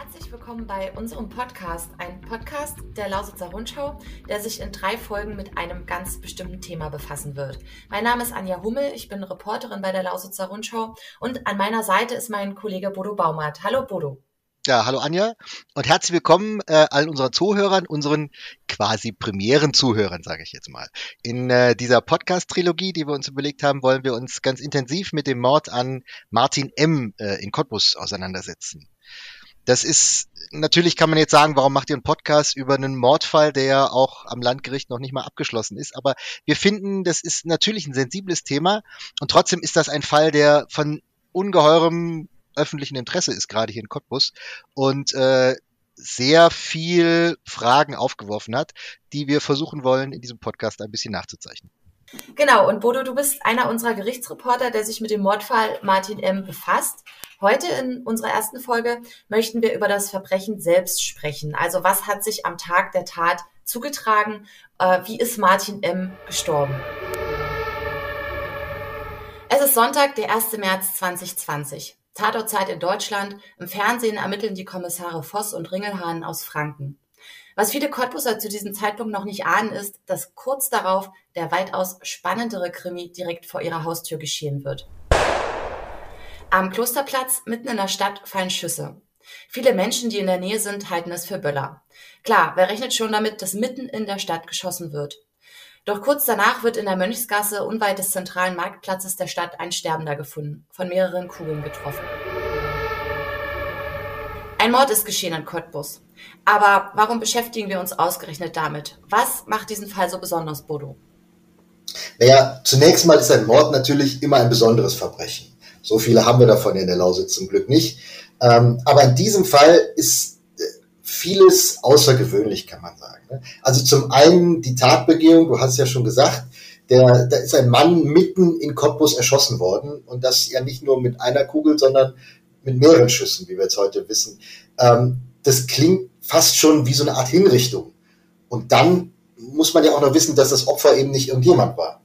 Herzlich willkommen bei unserem Podcast, ein Podcast der Lausitzer Rundschau, der sich in drei Folgen mit einem ganz bestimmten Thema befassen wird. Mein Name ist Anja Hummel, ich bin Reporterin bei der Lausitzer Rundschau und an meiner Seite ist mein Kollege Bodo Baumert. Hallo Bodo. Ja, hallo Anja und herzlich willkommen äh, allen unseren Zuhörern, unseren quasi Premieren-Zuhörern, sage ich jetzt mal. In äh, dieser Podcast-Trilogie, die wir uns überlegt haben, wollen wir uns ganz intensiv mit dem Mord an Martin M. Äh, in Cottbus auseinandersetzen. Das ist, natürlich kann man jetzt sagen, warum macht ihr einen Podcast über einen Mordfall, der ja auch am Landgericht noch nicht mal abgeschlossen ist. Aber wir finden, das ist natürlich ein sensibles Thema und trotzdem ist das ein Fall, der von ungeheurem öffentlichen Interesse ist, gerade hier in Cottbus. Und äh, sehr viel Fragen aufgeworfen hat, die wir versuchen wollen, in diesem Podcast ein bisschen nachzuzeichnen. Genau, und Bodo, du bist einer unserer Gerichtsreporter, der sich mit dem Mordfall Martin M. befasst. Heute in unserer ersten Folge möchten wir über das Verbrechen selbst sprechen. Also was hat sich am Tag der Tat zugetragen? Äh, wie ist Martin M. gestorben? Es ist Sonntag, der 1. März 2020. Tatortzeit in Deutschland. Im Fernsehen ermitteln die Kommissare Voss und Ringelhahn aus Franken. Was viele Cottbuser zu diesem Zeitpunkt noch nicht ahnen, ist, dass kurz darauf der weitaus spannendere Krimi direkt vor ihrer Haustür geschehen wird. Am Klosterplatz mitten in der Stadt fallen Schüsse. Viele Menschen, die in der Nähe sind, halten es für Böller. Klar, wer rechnet schon damit, dass mitten in der Stadt geschossen wird? Doch kurz danach wird in der Mönchsgasse unweit des zentralen Marktplatzes der Stadt ein Sterbender gefunden, von mehreren Kugeln getroffen. Ein Mord ist geschehen in Cottbus. Aber warum beschäftigen wir uns ausgerechnet damit? Was macht diesen Fall so besonders, Bodo? Naja, zunächst mal ist ein Mord natürlich immer ein besonderes Verbrechen. So viele haben wir davon in der Lausitz zum Glück nicht. Ähm, aber in diesem Fall ist vieles außergewöhnlich, kann man sagen. Ne? Also zum einen die Tatbegehung, du hast es ja schon gesagt, der, da ist ein Mann mitten in Cottbus erschossen worden und das ja nicht nur mit einer Kugel, sondern mit mehreren Schüssen, wie wir jetzt heute wissen. Ähm, das klingt fast schon wie so eine Art Hinrichtung. Und dann muss man ja auch noch wissen, dass das Opfer eben nicht irgendjemand war.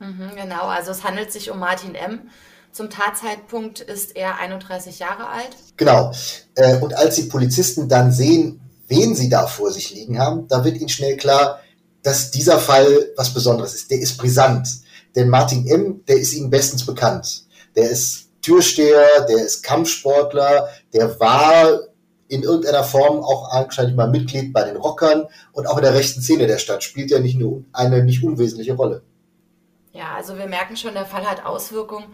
Mhm, genau, also es handelt sich um Martin M., zum Tatzeitpunkt ist er 31 Jahre alt. Genau. Äh, und als die Polizisten dann sehen, wen sie da vor sich liegen haben, da wird ihnen schnell klar, dass dieser Fall was Besonderes ist. Der ist brisant. Denn Martin M., der ist ihnen bestens bekannt. Der ist Türsteher, der ist Kampfsportler, der war in irgendeiner Form auch wahrscheinlich mal Mitglied bei den Rockern und auch in der rechten Szene der Stadt spielt er nicht nur eine nicht unwesentliche Rolle. Ja, also wir merken schon, der Fall hat Auswirkungen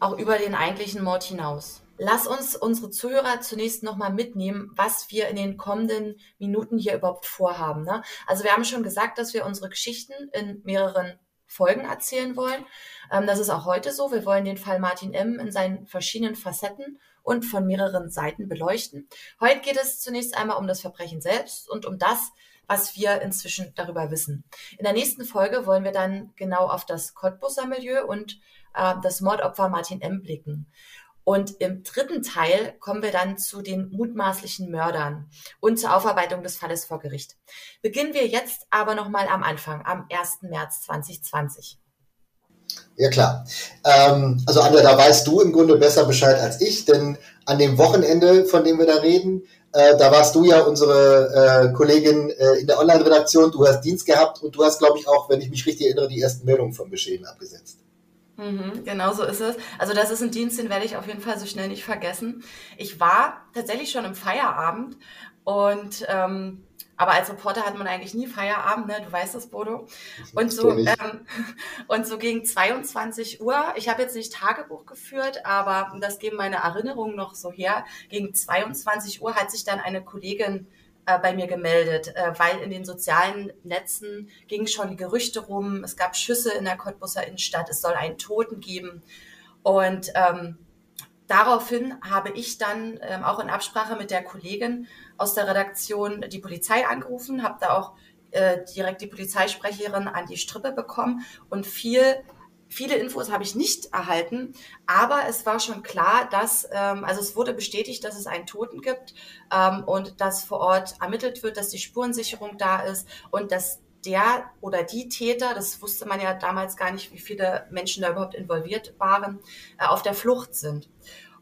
auch über den eigentlichen Mord hinaus. Lass uns unsere Zuhörer zunächst nochmal mitnehmen, was wir in den kommenden Minuten hier überhaupt vorhaben. Ne? Also wir haben schon gesagt, dass wir unsere Geschichten in mehreren Folgen erzählen wollen. Ähm, das ist auch heute so. Wir wollen den Fall Martin M. in seinen verschiedenen Facetten und von mehreren Seiten beleuchten. Heute geht es zunächst einmal um das Verbrechen selbst und um das, was wir inzwischen darüber wissen. In der nächsten Folge wollen wir dann genau auf das Cottbusser Milieu und äh, das Mordopfer Martin M. blicken. Und im dritten Teil kommen wir dann zu den mutmaßlichen Mördern und zur Aufarbeitung des Falles vor Gericht. Beginnen wir jetzt aber nochmal am Anfang, am 1. März 2020. Ja klar. Ähm, also Anja, da weißt du im Grunde besser Bescheid als ich, denn an dem Wochenende, von dem wir da reden, äh, da warst du ja unsere äh, Kollegin äh, in der Online-Redaktion, du hast Dienst gehabt und du hast, glaube ich, auch, wenn ich mich richtig erinnere, die ersten Meldungen vom Geschehen abgesetzt. Mhm, genau so ist es. Also das ist ein Dienst, den werde ich auf jeden Fall so schnell nicht vergessen. Ich war tatsächlich schon im Feierabend und ähm, aber als Reporter hat man eigentlich nie Feierabend, ne? Du weißt das, Bodo. Und so ähm, und so gegen 22 Uhr. Ich habe jetzt nicht Tagebuch geführt, aber das geben meine Erinnerungen noch so her. Gegen 22 Uhr hat sich dann eine Kollegin äh, bei mir gemeldet, äh, weil in den sozialen Netzen gingen schon die Gerüchte rum, es gab Schüsse in der Cottbusser Innenstadt, es soll einen Toten geben. Und ähm, daraufhin habe ich dann ähm, auch in Absprache mit der Kollegin aus der Redaktion die Polizei angerufen, habe da auch äh, direkt die Polizeisprecherin an die Strippe bekommen und viel Viele Infos habe ich nicht erhalten, aber es war schon klar, dass, ähm, also es wurde bestätigt, dass es einen Toten gibt ähm, und dass vor Ort ermittelt wird, dass die Spurensicherung da ist und dass der oder die Täter, das wusste man ja damals gar nicht, wie viele Menschen da überhaupt involviert waren, äh, auf der Flucht sind.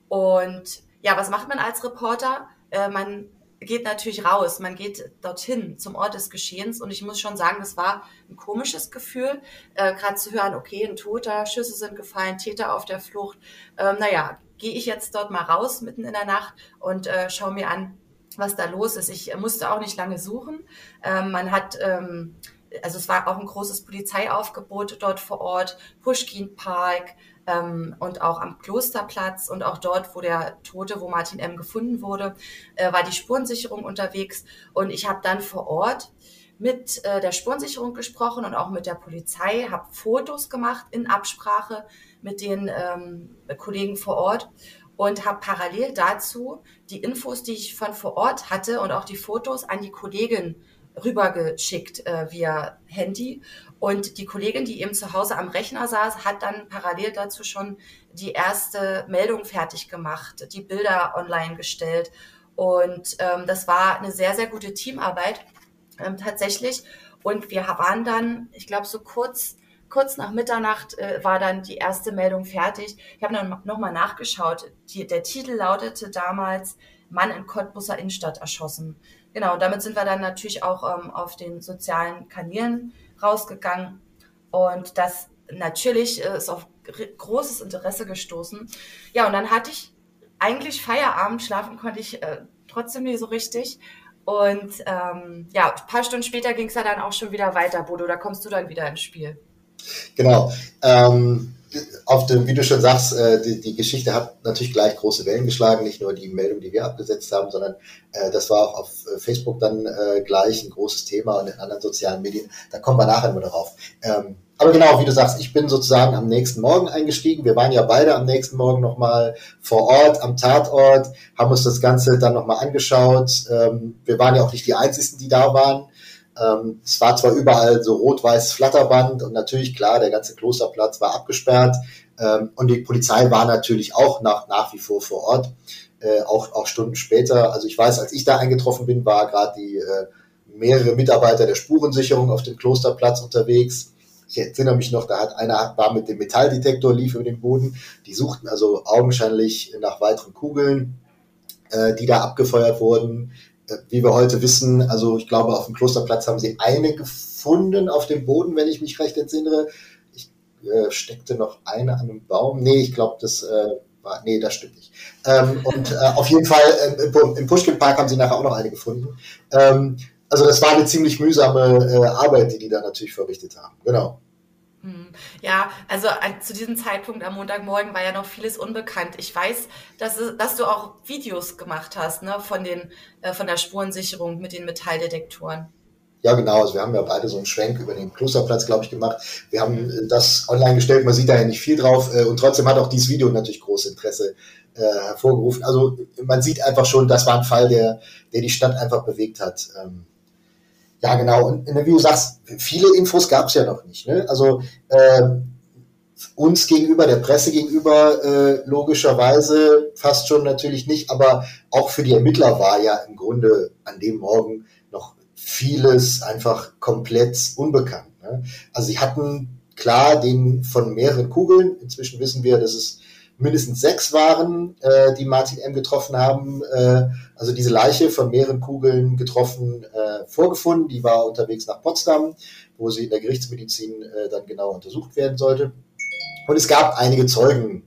Und ja, was macht man als Reporter? äh, man geht natürlich raus, man geht dorthin zum Ort des Geschehens und ich muss schon sagen, das war ein komisches Gefühl, äh, gerade zu hören, okay, ein Toter, Schüsse sind gefallen, Täter auf der Flucht. Ähm, naja, gehe ich jetzt dort mal raus mitten in der Nacht und äh, schaue mir an, was da los ist. Ich musste auch nicht lange suchen. Ähm, man hat ähm, also es war auch ein großes Polizeiaufgebot dort vor Ort, Pushkin Park ähm, und auch am Klosterplatz und auch dort, wo der Tote, wo Martin M. gefunden wurde, äh, war die Spurensicherung unterwegs und ich habe dann vor Ort mit äh, der Spurensicherung gesprochen und auch mit der Polizei, habe Fotos gemacht in Absprache mit den ähm, Kollegen vor Ort und habe parallel dazu die Infos, die ich von vor Ort hatte und auch die Fotos an die Kollegin rübergeschickt äh, via Handy. Und die Kollegin, die eben zu Hause am Rechner saß, hat dann parallel dazu schon die erste Meldung fertig gemacht, die Bilder online gestellt. Und ähm, das war eine sehr, sehr gute Teamarbeit ähm, tatsächlich. Und wir waren dann, ich glaube, so kurz, kurz nach Mitternacht äh, war dann die erste Meldung fertig. Ich habe dann nochmal nachgeschaut. Die, der Titel lautete damals Mann in Cottbusser Innenstadt erschossen. Genau, damit sind wir dann natürlich auch ähm, auf den sozialen Kanälen rausgegangen. Und das natürlich äh, ist auf großes Interesse gestoßen. Ja, und dann hatte ich eigentlich Feierabend, schlafen konnte ich äh, trotzdem nicht so richtig. Und ähm, ja, ein paar Stunden später ging es ja dann auch schon wieder weiter, Bodo. Da kommst du dann wieder ins Spiel. Genau. Ähm, auf dem, wie du schon sagst, äh, die, die Geschichte hat natürlich gleich große Wellen geschlagen, nicht nur die Meldung, die wir abgesetzt haben, sondern äh, das war auch auf äh, Facebook dann äh, gleich ein großes Thema und in anderen sozialen Medien. Da kommen wir nachher mal darauf. Ähm, aber genau, wie du sagst, ich bin sozusagen am nächsten Morgen eingestiegen. Wir waren ja beide am nächsten Morgen nochmal vor Ort, am Tatort, haben uns das Ganze dann nochmal angeschaut. Ähm, wir waren ja auch nicht die Einzigen, die da waren. Ähm, es war zwar überall so rot-weiß Flatterband und natürlich klar, der ganze Klosterplatz war abgesperrt ähm, und die Polizei war natürlich auch nach, nach wie vor vor Ort, äh, auch, auch Stunden später. Also ich weiß, als ich da eingetroffen bin, war gerade die äh, mehrere Mitarbeiter der Spurensicherung auf dem Klosterplatz unterwegs. Ich erinnere mich noch, da hat einer war mit dem Metalldetektor lief über den Boden. Die suchten also augenscheinlich nach weiteren Kugeln, äh, die da abgefeuert wurden wie wir heute wissen, also ich glaube, auf dem Klosterplatz haben sie eine gefunden auf dem Boden, wenn ich mich recht entsinne. Ich äh, steckte noch eine an einem Baum. Nee, ich glaube, das äh, war, nee, das stimmt nicht. Ähm, und äh, auf jeden Fall äh, im, im Pushkin Park haben sie nachher auch noch eine gefunden. Ähm, also das war eine ziemlich mühsame äh, Arbeit, die die da natürlich verrichtet haben. Genau. Hm. Ja, also zu diesem Zeitpunkt am Montagmorgen war ja noch vieles unbekannt. Ich weiß, dass, dass du auch Videos gemacht hast ne, von, den, äh, von der Spurensicherung mit den Metalldetektoren. Ja, genau. Also wir haben ja beide so einen Schwenk über den Klosterplatz, glaube ich, gemacht. Wir haben äh, das online gestellt. Man sieht da ja nicht viel drauf. Äh, und trotzdem hat auch dieses Video natürlich großes Interesse äh, hervorgerufen. Also man sieht einfach schon, das war ein Fall, der, der die Stadt einfach bewegt hat. Ähm, ja, genau. Und wie du sagst, viele Infos gab es ja noch nicht. Ne? Also äh, uns gegenüber, der Presse gegenüber, äh, logischerweise fast schon natürlich nicht, aber auch für die Ermittler war ja im Grunde an dem Morgen noch vieles einfach komplett unbekannt. Ne? Also sie hatten klar den von mehreren Kugeln, inzwischen wissen wir, dass es mindestens sechs waren, äh, die Martin M. getroffen haben. Äh, also diese Leiche von mehreren Kugeln getroffen äh, vorgefunden. Die war unterwegs nach Potsdam, wo sie in der Gerichtsmedizin äh, dann genau untersucht werden sollte. Und es gab einige Zeugen,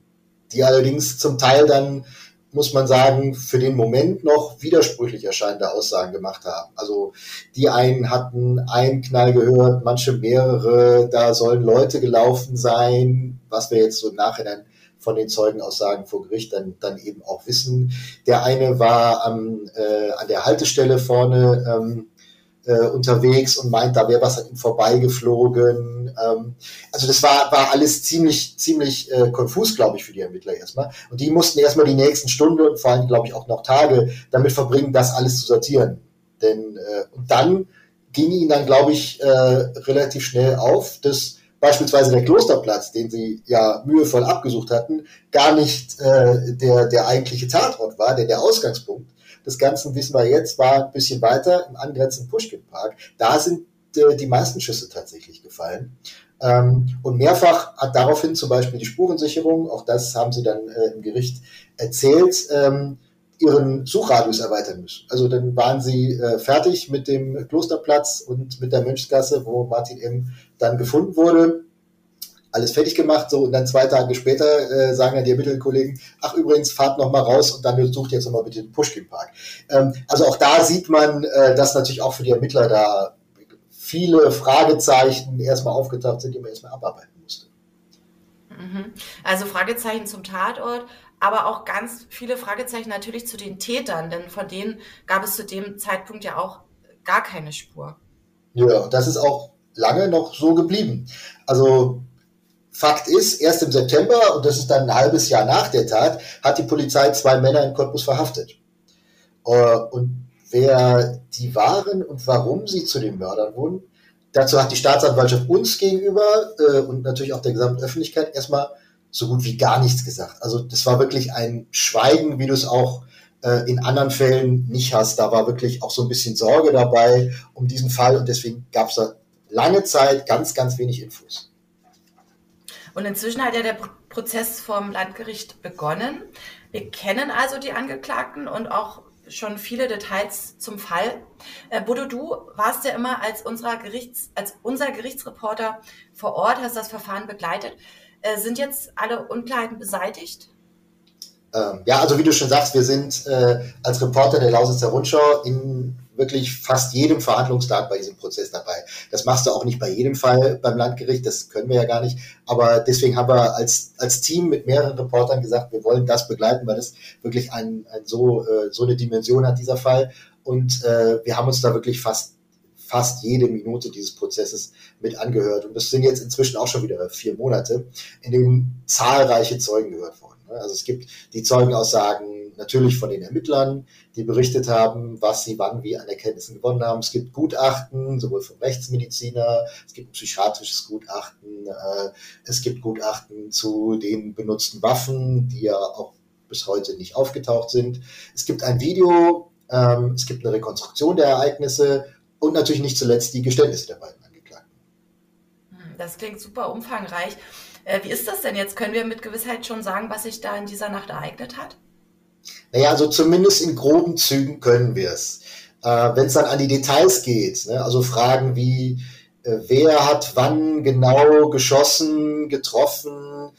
die allerdings zum Teil dann, muss man sagen, für den Moment noch widersprüchlich erscheinende Aussagen gemacht haben. Also die einen hatten einen Knall gehört, manche mehrere, da sollen Leute gelaufen sein, was wir jetzt so im Nachhinein von den Zeugenaussagen vor Gericht dann, dann eben auch wissen. Der eine war am, äh, an der Haltestelle vorne ähm, äh, unterwegs und meint, da wäre was an ihm vorbeigeflogen. Ähm, also das war, war alles ziemlich, ziemlich äh, konfus, glaube ich, für die Ermittler erstmal. Und die mussten erstmal die nächsten Stunden und vor allem, glaube ich, auch noch Tage damit verbringen, das alles zu sortieren. Denn äh, und dann ging ihnen dann, glaube ich, äh, relativ schnell auf, dass beispielsweise der Klosterplatz, den sie ja mühevoll abgesucht hatten, gar nicht äh, der, der eigentliche Tatort war, der der Ausgangspunkt des Ganzen, wissen wir jetzt, war ein bisschen weiter im angrenzenden Pushkin Park. Da sind äh, die meisten Schüsse tatsächlich gefallen. Ähm, und mehrfach hat daraufhin zum Beispiel die Spurensicherung, auch das haben sie dann äh, im Gericht erzählt, ähm, ihren Suchradius erweitern müssen. Also dann waren sie äh, fertig mit dem Klosterplatz und mit der Mönchsgasse, wo Martin M. dann gefunden wurde. Alles fertig gemacht, so und dann zwei Tage später äh, sagen dann die Ermittelkollegen, ach übrigens, fahrt noch mal raus und dann sucht jetzt noch mal bitte den Pushkin-Park. Ähm, also auch da sieht man, äh, dass natürlich auch für die Ermittler da viele Fragezeichen erstmal aufgetaucht sind, die man erstmal abarbeiten musste. Mhm. Also Fragezeichen zum Tatort, aber auch ganz viele Fragezeichen natürlich zu den Tätern, denn von denen gab es zu dem Zeitpunkt ja auch gar keine Spur. Ja, das ist auch lange noch so geblieben. Also Fakt ist, erst im September, und das ist dann ein halbes Jahr nach der Tat, hat die Polizei zwei Männer in Cottbus verhaftet. Äh, und wer die waren und warum sie zu den Mördern wurden, dazu hat die Staatsanwaltschaft uns gegenüber äh, und natürlich auch der gesamten Öffentlichkeit erstmal so gut wie gar nichts gesagt. Also das war wirklich ein Schweigen, wie du es auch äh, in anderen Fällen nicht hast. Da war wirklich auch so ein bisschen Sorge dabei um diesen Fall und deswegen gab es da lange Zeit ganz, ganz wenig Infos. Und inzwischen hat ja der Prozess vom Landgericht begonnen. Wir kennen also die Angeklagten und auch schon viele Details zum Fall. Äh, Bodo, du warst ja immer als, unserer Gerichts, als unser Gerichtsreporter vor Ort, hast das Verfahren begleitet. Äh, sind jetzt alle Unklarheiten beseitigt? Ähm, ja, also wie du schon sagst, wir sind äh, als Reporter der Lausitzer Rundschau in wirklich fast jedem Verhandlungstag bei diesem Prozess dabei. Das machst du auch nicht bei jedem Fall beim Landgericht, das können wir ja gar nicht. Aber deswegen haben wir als, als Team mit mehreren Reportern gesagt, wir wollen das begleiten, weil das wirklich ein, ein so, äh, so eine Dimension hat, dieser Fall. Und äh, wir haben uns da wirklich fast fast jede Minute dieses Prozesses mit angehört. Und das sind jetzt inzwischen auch schon wieder vier Monate, in denen zahlreiche Zeugen gehört wurden. Also es gibt die Zeugenaussagen natürlich von den Ermittlern, die berichtet haben, was sie wann wie an Erkenntnissen gewonnen haben. Es gibt Gutachten, sowohl vom Rechtsmediziner, es gibt ein psychiatrisches Gutachten, äh, es gibt Gutachten zu den benutzten Waffen, die ja auch bis heute nicht aufgetaucht sind. Es gibt ein Video, ähm, es gibt eine Rekonstruktion der Ereignisse und natürlich nicht zuletzt die Geständnisse der beiden Angeklagten. Hm, das klingt super umfangreich. Äh, wie ist das denn jetzt? Können wir mit Gewissheit schon sagen, was sich da in dieser Nacht ereignet hat? Naja, also zumindest in groben Zügen können wir es. Äh, Wenn es dann an die Details geht, ne, also Fragen wie, äh, wer hat wann genau geschossen, getroffen,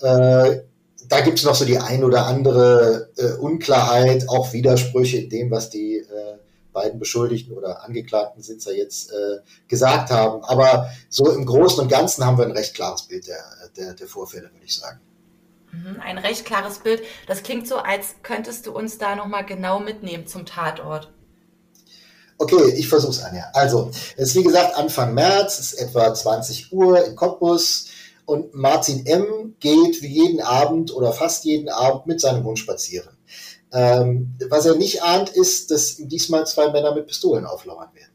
äh, da gibt es noch so die ein oder andere äh, Unklarheit, auch Widersprüche in dem, was die äh, beiden Beschuldigten oder Angeklagten sind ja jetzt äh, gesagt haben. Aber so im Großen und Ganzen haben wir ein recht klares Bild der, der, der Vorfälle, würde ich sagen. Mhm, ein recht klares Bild. Das klingt so, als könntest du uns da nochmal genau mitnehmen zum Tatort. Okay, ich versuche es, Anja. Also, es ist wie gesagt Anfang März, es ist etwa 20 Uhr in Cottbus und Martin M. geht wie jeden Abend oder fast jeden Abend mit seinem Hund spazieren. Ähm, was er nicht ahnt, ist, dass diesmal zwei Männer mit Pistolen auflauern werden.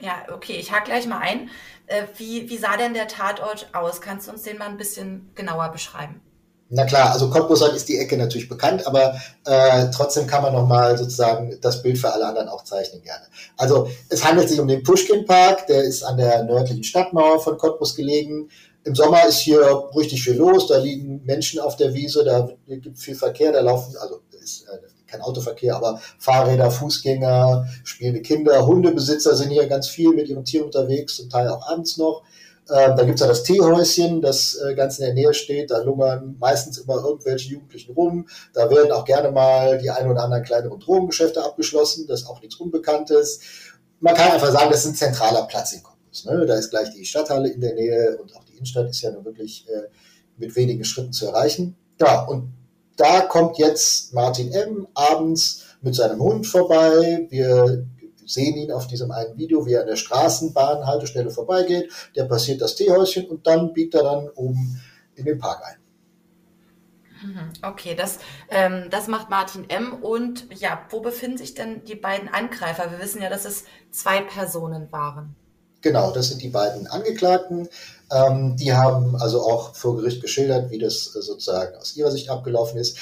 Ja, okay, ich hake gleich mal ein. Äh, wie, wie sah denn der Tatort aus? Kannst du uns den mal ein bisschen genauer beschreiben? Na klar, also Cottbusser ist die Ecke natürlich bekannt, aber äh, trotzdem kann man nochmal sozusagen das Bild für alle anderen auch zeichnen gerne. Also es handelt sich um den Pushkin Park, der ist an der nördlichen Stadtmauer von Cottbus gelegen. Im Sommer ist hier richtig viel los, da liegen Menschen auf der Wiese, da gibt viel Verkehr, da laufen, also ist äh, kein Autoverkehr, aber Fahrräder, Fußgänger, spielende Kinder, Hundebesitzer sind hier ganz viel mit ihren Tieren unterwegs, zum Teil auch abends noch. Ähm, da gibt's ja das Teehäuschen, das äh, ganz in der Nähe steht. Da lungern meistens immer irgendwelche Jugendlichen rum. Da werden auch gerne mal die ein oder anderen kleineren Drogengeschäfte abgeschlossen. Das ist auch nichts Unbekanntes. Man kann einfach sagen, das ist ein zentraler Platz in Cottbus. Ne? Da ist gleich die Stadthalle in der Nähe und auch die Innenstadt ist ja nun wirklich äh, mit wenigen Schritten zu erreichen. Ja, und da kommt jetzt Martin M. abends mit seinem Hund vorbei. Wir sehen ihn auf diesem einen Video, wie er an der Straßenbahnhaltestelle vorbeigeht. Der passiert das Teehäuschen und dann biegt er dann oben in den Park ein. Mhm, okay, das, ähm, das macht Martin M. Und ja, wo befinden sich denn die beiden Angreifer? Wir wissen ja, dass es zwei Personen waren. Genau, das sind die beiden Angeklagten. Ähm, die haben also auch vor Gericht geschildert, wie das äh, sozusagen aus ihrer Sicht abgelaufen ist.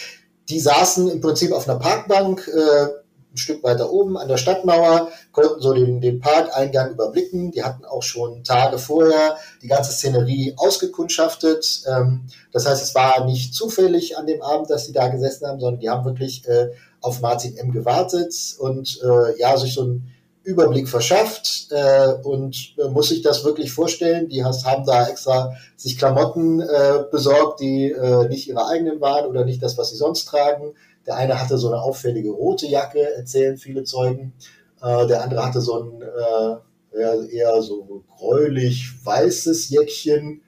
Die saßen im Prinzip auf einer Parkbank, äh, ein Stück weiter oben an der Stadtmauer, konnten so den, den Parkeingang überblicken. Die hatten auch schon Tage vorher die ganze Szenerie ausgekundschaftet. Ähm, das heißt, es war nicht zufällig an dem Abend, dass sie da gesessen haben, sondern die haben wirklich äh, auf Martin M. gewartet und äh, ja, sich so einen Überblick verschafft äh, und äh, muss sich das wirklich vorstellen. Die has, haben da extra sich Klamotten äh, besorgt, die äh, nicht ihre eigenen waren oder nicht das, was sie sonst tragen. Der eine hatte so eine auffällige rote Jacke, erzählen viele Zeugen. Äh, der andere hatte so ein äh, eher so gräulich weißes Jäckchen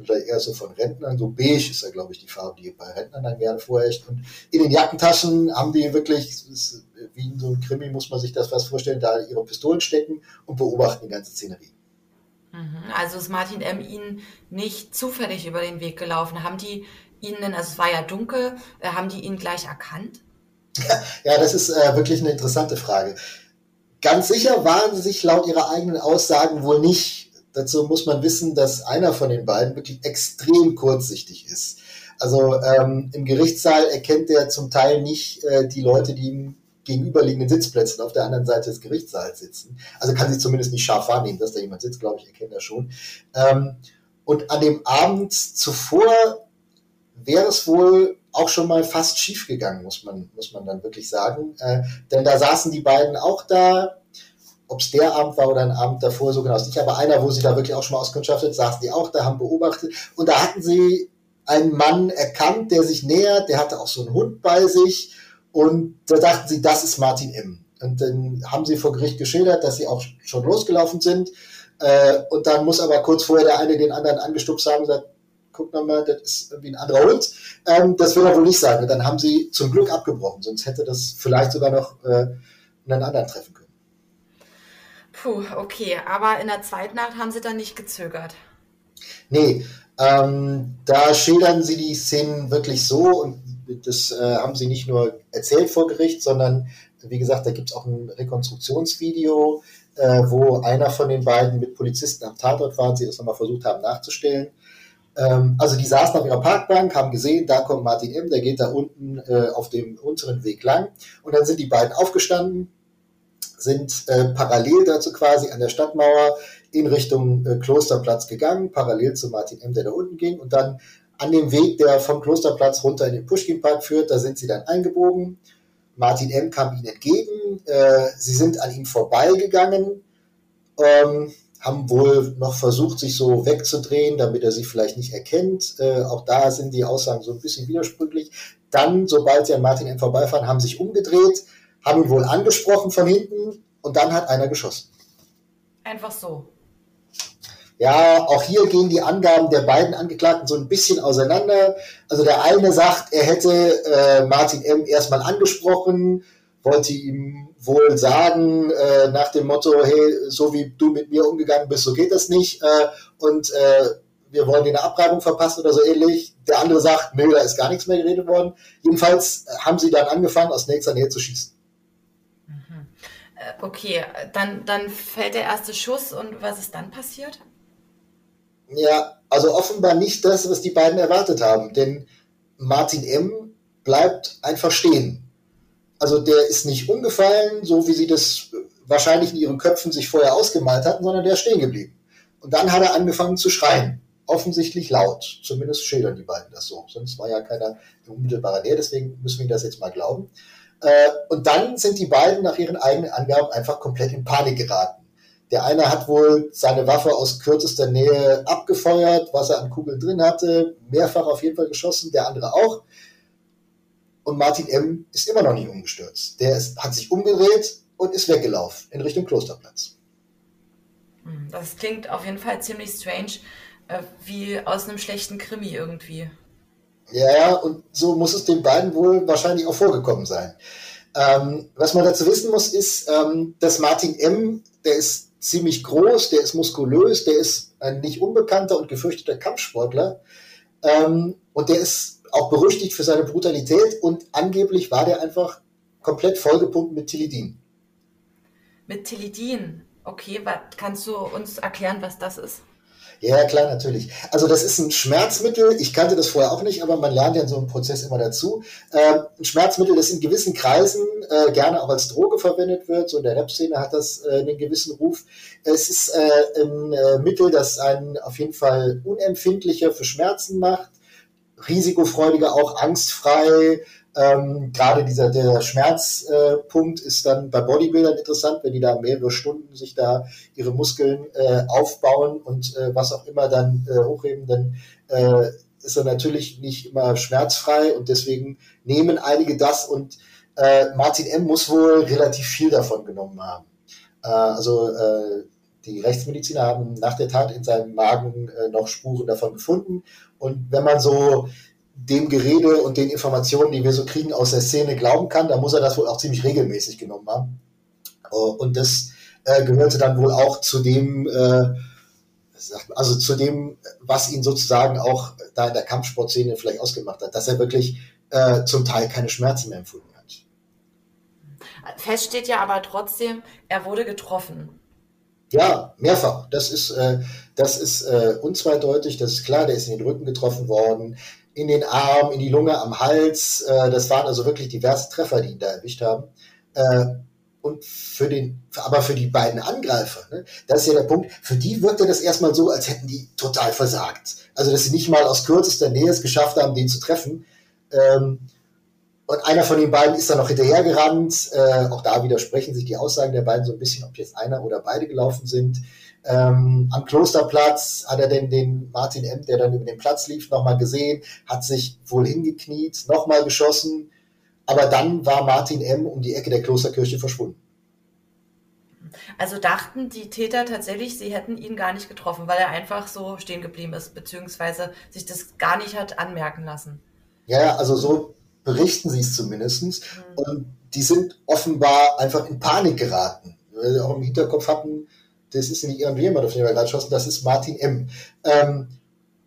oder eher so von Rentnern, so beige ist ja, glaube ich, die Farbe, die bei Rentnern dann gerne vorherrscht. Und in den Jackentaschen haben die wirklich, wie in so einem Krimi muss man sich das fast vorstellen, da ihre Pistolen stecken und beobachten die ganze Szenerie. Mhm. Also ist Martin M. Ihnen nicht zufällig über den Weg gelaufen? Haben die Ihnen, also es war ja dunkel, äh, haben die ihn gleich erkannt? Ja, das ist äh, wirklich eine interessante Frage. Ganz sicher waren sie sich laut ihrer eigenen Aussagen wohl nicht Dazu muss man wissen, dass einer von den beiden wirklich extrem kurzsichtig ist. Also ähm, im Gerichtssaal erkennt er zum Teil nicht äh, die Leute, die ihm gegenüberliegenden Sitzplätzen auf der anderen Seite des Gerichtssaals sitzen. Also kann sie zumindest nicht scharf wahrnehmen, dass da jemand sitzt, glaube ich, erkennt er schon. Ähm, und an dem Abend zuvor wäre es wohl auch schon mal fast schief gegangen, muss man, muss man dann wirklich sagen. Äh, denn da saßen die beiden auch da, ob es der Abend war oder ein Abend davor, so genau ist nicht, aber einer, wo sie da wirklich auch schon mal auskundschaftet, saßen die auch da, haben beobachtet und da hatten sie einen Mann erkannt, der sich nähert, der hatte auch so einen Hund bei sich und da dachten sie, das ist Martin M. Und dann haben sie vor Gericht geschildert, dass sie auch schon losgelaufen sind äh, und dann muss aber kurz vorher der eine den anderen angestupst haben und gesagt, guck mal, das ist irgendwie ein anderer Hund. Ähm, das will er wohl nicht sagen. Und dann haben sie zum Glück abgebrochen, sonst hätte das vielleicht sogar noch äh, einen anderen treffen können. Puh, okay. Aber in der zweiten Nacht haben sie dann nicht gezögert. Nee, ähm, da schildern sie die Szenen wirklich so und das äh, haben sie nicht nur erzählt vor Gericht, sondern wie gesagt, da gibt es auch ein Rekonstruktionsvideo, äh, wo einer von den beiden mit Polizisten am Tatort war und sie das nochmal versucht haben nachzustellen. Ähm, also die saßen auf ihrer Parkbank, haben gesehen, da kommt Martin M., der geht da unten äh, auf dem unteren Weg lang und dann sind die beiden aufgestanden, sind äh, parallel dazu quasi an der Stadtmauer in Richtung äh, Klosterplatz gegangen, parallel zu Martin M., der da unten ging. Und dann an dem Weg, der vom Klosterplatz runter in den Pushkin-Park führt, da sind sie dann eingebogen. Martin M. kam ihnen entgegen. Äh, sie sind an ihm vorbeigegangen, ähm, haben wohl noch versucht, sich so wegzudrehen, damit er sich vielleicht nicht erkennt. Äh, auch da sind die Aussagen so ein bisschen widersprüchlich. Dann, sobald sie an Martin M. vorbeifahren, haben sich umgedreht, haben ihn wohl angesprochen von hinten und dann hat einer geschossen. Einfach so. Ja, auch hier gehen die Angaben der beiden Angeklagten so ein bisschen auseinander. Also der eine sagt, er hätte äh, Martin M. erstmal angesprochen, wollte ihm wohl sagen, äh, nach dem Motto, hey, so wie du mit mir umgegangen bist, so geht das nicht. Äh, und äh, wir wollen dir eine Abreibung verpassen oder so ähnlich. Der andere sagt, nö, da ist gar nichts mehr geredet worden. Jedenfalls haben sie dann angefangen, aus nächster Nähe zu schießen. Äh, okay, dann, dann fällt der erste Schuss und was ist dann passiert? Ja, also offenbar nicht das, was die beiden erwartet haben, denn Martin M. bleibt einfach stehen. Also der ist nicht umgefallen, so wie sie das wahrscheinlich in ihren Köpfen sich vorher ausgemalt hatten, sondern der ist stehen geblieben. Und dann hat er angefangen zu schreien. Offensichtlich laut. Zumindest schildern die beiden das so. Sonst war ja keiner in unmittelbarer Nähe, deswegen müssen wir das jetzt mal glauben. Äh, und dann sind die beiden nach ihren eigenen Angaben einfach komplett in Panik geraten. Der eine hat wohl seine Waffe aus kürzester Nähe abgefeuert, was er an Kugeln drin hatte, mehrfach auf jeden Fall geschossen, der andere auch. Und Martin M. ist immer noch nicht umgestürzt. Der ist, hat sich umgedreht und ist weggelaufen in Richtung Klosterplatz. Hm, das klingt auf jeden Fall ziemlich strange, äh, wie aus einem schlechten Krimi irgendwie. Ja, und so muss es den beiden wohl wahrscheinlich auch vorgekommen sein. Ähm, was man dazu wissen muss, ist, ähm, dass Martin M., der ist ziemlich groß, der ist muskulös, der ist ein nicht unbekannter und gefürchteter Kampfsportler. Ähm, und der ist auch berüchtigt für seine Brutalität und angeblich war der einfach komplett vollgepumpt mit Tilidin. Mit Tilidin? Okay, kannst du uns erklären, was das ist? Ja, klar, natürlich. Also das ist ein Schmerzmittel. Ich kannte das vorher auch nicht, aber man lernt ja in so einem Prozess immer dazu. Ähm, ein Schmerzmittel, das in gewissen Kreisen äh, gerne auch als Droge verwendet wird. So in der Rap-Szene hat das äh, einen gewissen Ruf. Es ist äh, ein Mittel, das einen auf jeden Fall unempfindlicher für Schmerzen macht, risikofreudiger, auch angstfrei, Ähm, Gerade dieser der Schmerzpunkt äh, ist dann bei Bodybuildern interessant, wenn die da mehrere Stunden sich da ihre Muskeln äh, aufbauen und äh, was auch immer dann äh, hochheben, dann äh, ist er natürlich nicht immer schmerzfrei und deswegen nehmen einige das und äh, Martin M. muss wohl relativ viel davon genommen haben. Also die Rechtsmediziner haben nach der Tat in seinem Magen noch Spuren davon gefunden. Und wenn man so dem Gerede und den Informationen, die wir so kriegen aus der Szene glauben kann, dann muss er das wohl auch ziemlich regelmäßig genommen haben. Äh, und das äh, gehörte dann wohl auch zu dem, äh, also zu dem, was ihn sozusagen auch da in der Kampfsportszene vielleicht ausgemacht hat, dass er wirklich äh, zum Teil keine Schmerzen mehr empfunden hat. Fest steht ja aber trotzdem, er wurde getroffen. Ja, mehrfach. Das ist, das ist unzweideutig, das ist klar, der ist in den Rücken getroffen worden, in den Arm, in die Lunge, am Hals. Äh, das waren also wirklich diverse Treffer, die ihn da erwischt haben. Äh, und für den, aber für die beiden Angreifer, ne, das ist ja der Punkt, für die wirkte das erstmal so, als hätten die total versagt. Also, dass sie nicht mal aus kürzester Nähe es geschafft haben, den zu treffen. Ähm, und einer von den beiden ist dann noch hinterhergerannt. Äh, auch da widersprechen sich die Aussagen der beiden so ein bisschen, ob jetzt einer oder beide gelaufen sind. Ähm, am Klosterplatz hat er denn den Martin M., der dann über den Platz lief, nochmal gesehen, hat sich wohl hingekniet, nochmal geschossen. Aber dann war Martin M. um die Ecke der Klosterkirche verschwunden. Also dachten die Täter tatsächlich, sie hätten ihn gar nicht getroffen, weil er einfach so stehen geblieben ist, beziehungsweise sich das gar nicht hat anmerken lassen. Ja, also so berichten sie es zumindest. Mhm. Und die sind offenbar einfach in Panik geraten. Weil sie auch im Hinterkopf hatten, das ist nicht irgendjemand, auf den wir gerade schossen, das ist Martin M. Ähm,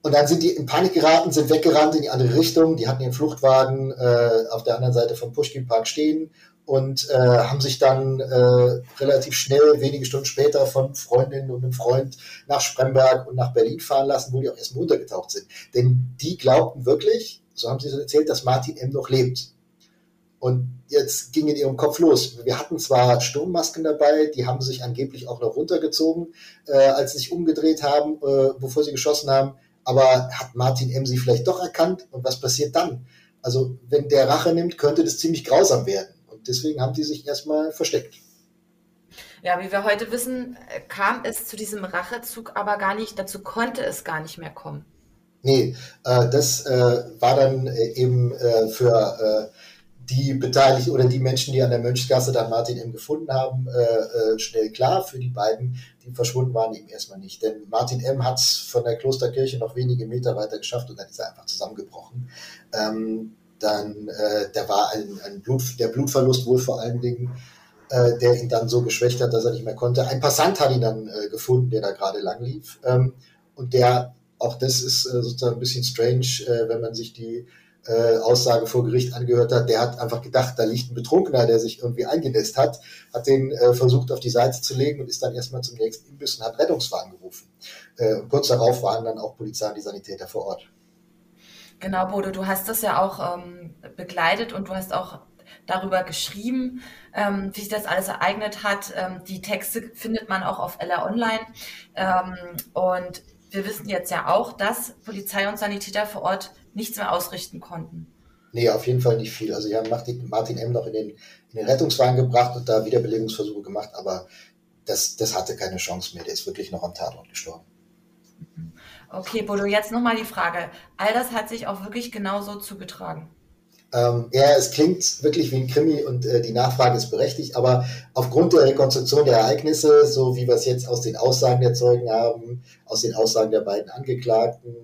und dann sind die in Panik geraten, sind weggerannt in die andere Richtung. Die hatten ihren Fluchtwagen äh, auf der anderen Seite vom Pushkin Park stehen und äh, haben sich dann äh, relativ schnell, wenige Stunden später, von Freundinnen und einem Freund nach Spremberg und nach Berlin fahren lassen, wo die auch erstmal untergetaucht sind. Denn die glaubten wirklich, so haben sie so erzählt, dass Martin M. noch lebt. Und jetzt ging in ihrem Kopf los. Wir hatten zwar Sturmmasken dabei, die haben sich angeblich auch noch runtergezogen, äh, als sie sich umgedreht haben, äh, bevor sie geschossen haben. Aber hat Martin M. sie vielleicht doch erkannt? Und was passiert dann? Also, wenn der Rache nimmt, könnte das ziemlich grausam werden. Und deswegen haben die sich erstmal versteckt. Ja, wie wir heute wissen, kam es zu diesem Rachezug aber gar nicht, dazu konnte es gar nicht mehr kommen. Nee, äh, das äh, war dann äh, eben äh, für die Beteiligten oder die Menschen, die an der Mönchsgasse dann Martin M. gefunden haben, äh, äh, schnell klar. Für die beiden, die verschwunden waren, eben erstmal nicht. Denn Martin M. hat es von der Klosterkirche noch wenige Meter weiter geschafft und dann ist er einfach zusammengebrochen. Ähm, dann, äh, da war ein, ein Blut, der Blutverlust wohl vor allen Dingen, äh, der ihn dann so geschwächt hat, dass er nicht mehr konnte. Ein Passant hat ihn dann äh, gefunden, der da gerade lang lief. Ähm, und der auch das ist äh, sozusagen ein bisschen strange, äh, wenn man sich die äh, Aussage vor Gericht angehört hat. Der hat einfach gedacht, da liegt ein Betrunkener, der sich irgendwie eingenässt hat, hat den äh, versucht auf die Seite zu legen und ist dann erstmal zum nächsten Imbiss und hat Rettungswagen gerufen. Äh, und kurz darauf waren dann auch Polizei und die Sanitäter vor Ort. Genau, Bodo, du hast das ja auch ähm, begleitet und du hast auch darüber geschrieben, ähm, wie sich das alles ereignet hat. Ähm, die Texte findet man auch auf Ella Online. Ähm, und wir wissen jetzt ja auch, dass Polizei und Sanitäter vor Ort nichts mehr ausrichten konnten. Nee, auf jeden Fall nicht viel. Also, sie haben Martin M. noch in den, in den Rettungswagen gebracht und da Wiederbelebungsversuche gemacht, aber das, das hatte keine Chance mehr. Der ist wirklich noch am Tatort gestorben. Okay, Bodo, jetzt nochmal die Frage. All das hat sich auch wirklich genauso zugetragen. Ähm, ja, es klingt wirklich wie ein Krimi und äh, die Nachfrage ist berechtigt, aber aufgrund der Rekonstruktion der Ereignisse, so wie wir es jetzt aus den Aussagen der Zeugen haben, aus den Aussagen der beiden Angeklagten,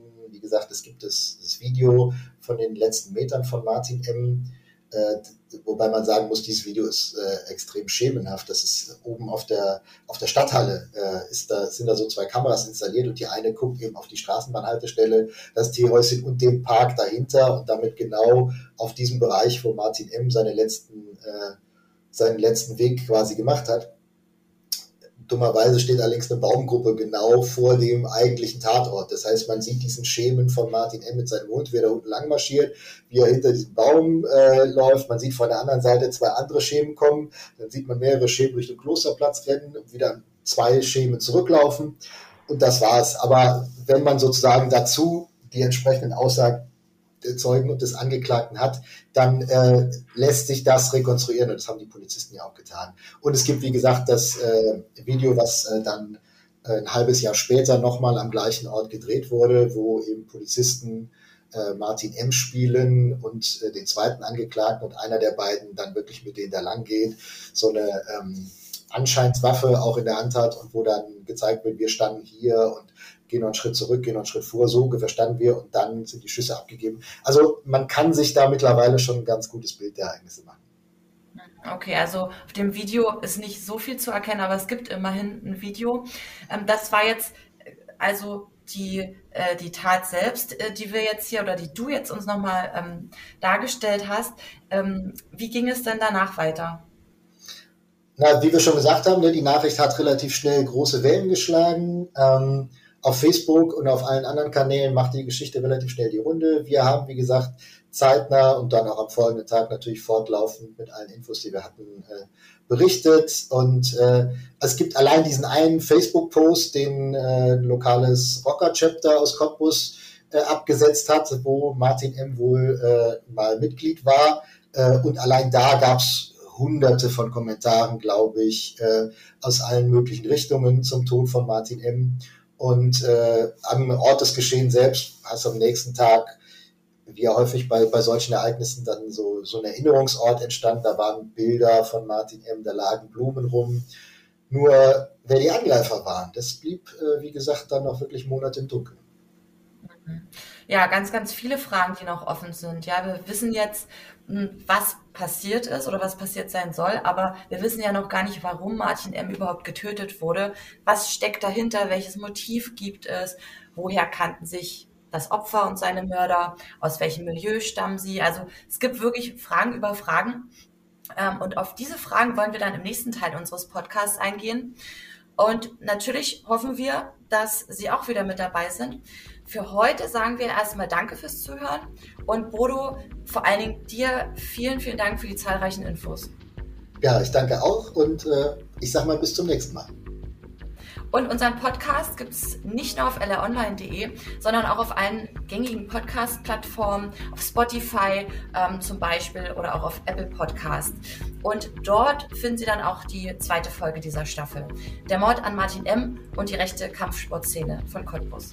gesagt, es gibt das, das Video von den letzten Metern von Martin M., äh, wobei man sagen muss, dieses Video ist äh, extrem schemenhaft. Das ist oben auf der, auf der Stadthalle, äh, ist da, sind da so zwei Kameras installiert und die eine guckt eben auf die Straßenbahnhaltestelle, das Teehäuschen und den Park dahinter und damit genau auf diesem Bereich, wo Martin M. seine letzten, äh, seinen letzten Weg quasi gemacht hat. Dummerweise steht allerdings eine Baumgruppe genau vor dem eigentlichen Tatort. Das heißt, man sieht diesen Schemen von Martin M. mit seinem Hund, wie er da unten lang marschiert, wie er hinter diesem Baum äh, läuft. Man sieht von der anderen Seite zwei andere Schemen kommen. Dann sieht man mehrere Schemen durch den Klosterplatz rennen und wieder zwei Schemen zurücklaufen. Und das war's. Aber wenn man sozusagen dazu die entsprechenden Aussagen Zeugen und des Angeklagten hat, dann äh, lässt sich das rekonstruieren und das haben die Polizisten ja auch getan. Und es gibt, wie gesagt, das äh, Video, was äh, dann äh, ein halbes Jahr später nochmal am gleichen Ort gedreht wurde, wo eben Polizisten äh, Martin M. spielen und äh, den zweiten Angeklagten und einer der beiden dann wirklich mit denen da lang geht, so eine ähm, Anscheinswaffe auch in der Hand hat und wo dann gezeigt wird, wir standen hier und gehen noch einen Schritt zurück, gehen noch einen Schritt vor, so ungefähr standen wir und dann sind die Schüsse abgegeben. Also man kann sich da mittlerweile schon ein ganz gutes Bild der Ereignisse machen. Okay, also auf dem Video ist nicht so viel zu erkennen, aber es gibt immerhin ein Video. Ähm, das war jetzt äh, also die, äh, die Tat selbst, äh, die wir jetzt hier oder die du jetzt uns nochmal ähm, dargestellt hast. Ähm, wie ging es denn danach weiter? Na, wie wir schon gesagt haben, ne, die Nachricht hat relativ schnell große Wellen geschlagen. Ähm, auf Facebook und auf allen anderen Kanälen macht die Geschichte relativ schnell die Runde. Wir haben, wie gesagt, zeitnah und dann auch am folgenden Tag natürlich fortlaufend mit allen Infos, die wir hatten, äh, berichtet. Und äh, es gibt allein diesen einen Facebook-Post, den äh, ein lokales Rocker-Chapter aus Cottbus äh, abgesetzt hat, wo Martin M. wohl äh, mal Mitglied war. Äh, und allein da gab's hunderte von Kommentaren, glaube ich, äh, aus allen möglichen Richtungen zum Tod von Martin M. Und äh, am Ort des Geschehens selbst hast du am nächsten Tag, wie ja häufig bei, bei solchen Ereignissen, dann so, so ein Erinnerungsort entstanden. Da waren Bilder von Martin M., da lagen Blumen rum. Nur wer die Angreifer waren, das blieb, äh, wie gesagt, dann noch wirklich Monate im Dunkeln. Mhm. Ja, ganz, ganz viele Fragen, die noch offen sind. Ja, wir wissen jetzt, was passiert ist oder was passiert sein soll, aber wir wissen ja noch gar nicht, warum Martin M. überhaupt getötet wurde. Was steckt dahinter? Welches Motiv gibt es? Woher kannten sich das Opfer und seine Mörder? Aus welchem Milieu stammen sie? Also es gibt wirklich Fragen über Fragen. Ähm, und auf diese Fragen wollen wir dann im nächsten Teil unseres Podcasts eingehen. Und natürlich hoffen wir, dass Sie auch wieder mit dabei sind. Für heute sagen wir erstmal Danke fürs Zuhören und Bodo, vor allen Dingen dir vielen, vielen Dank für die zahlreichen Infos. Ja, ich danke auch und äh, ich sage mal bis zum nächsten Mal. Und unseren Podcast gibt es nicht nur auf lronline.de, sondern auch auf allen gängigen Podcast-Plattformen, auf Spotify ähm, zum Beispiel oder auch auf Apple Podcast. Und dort finden Sie dann auch die zweite Folge dieser Staffel. Der Mord an Martin M. und die rechte Kampfsportszene von Cottbus.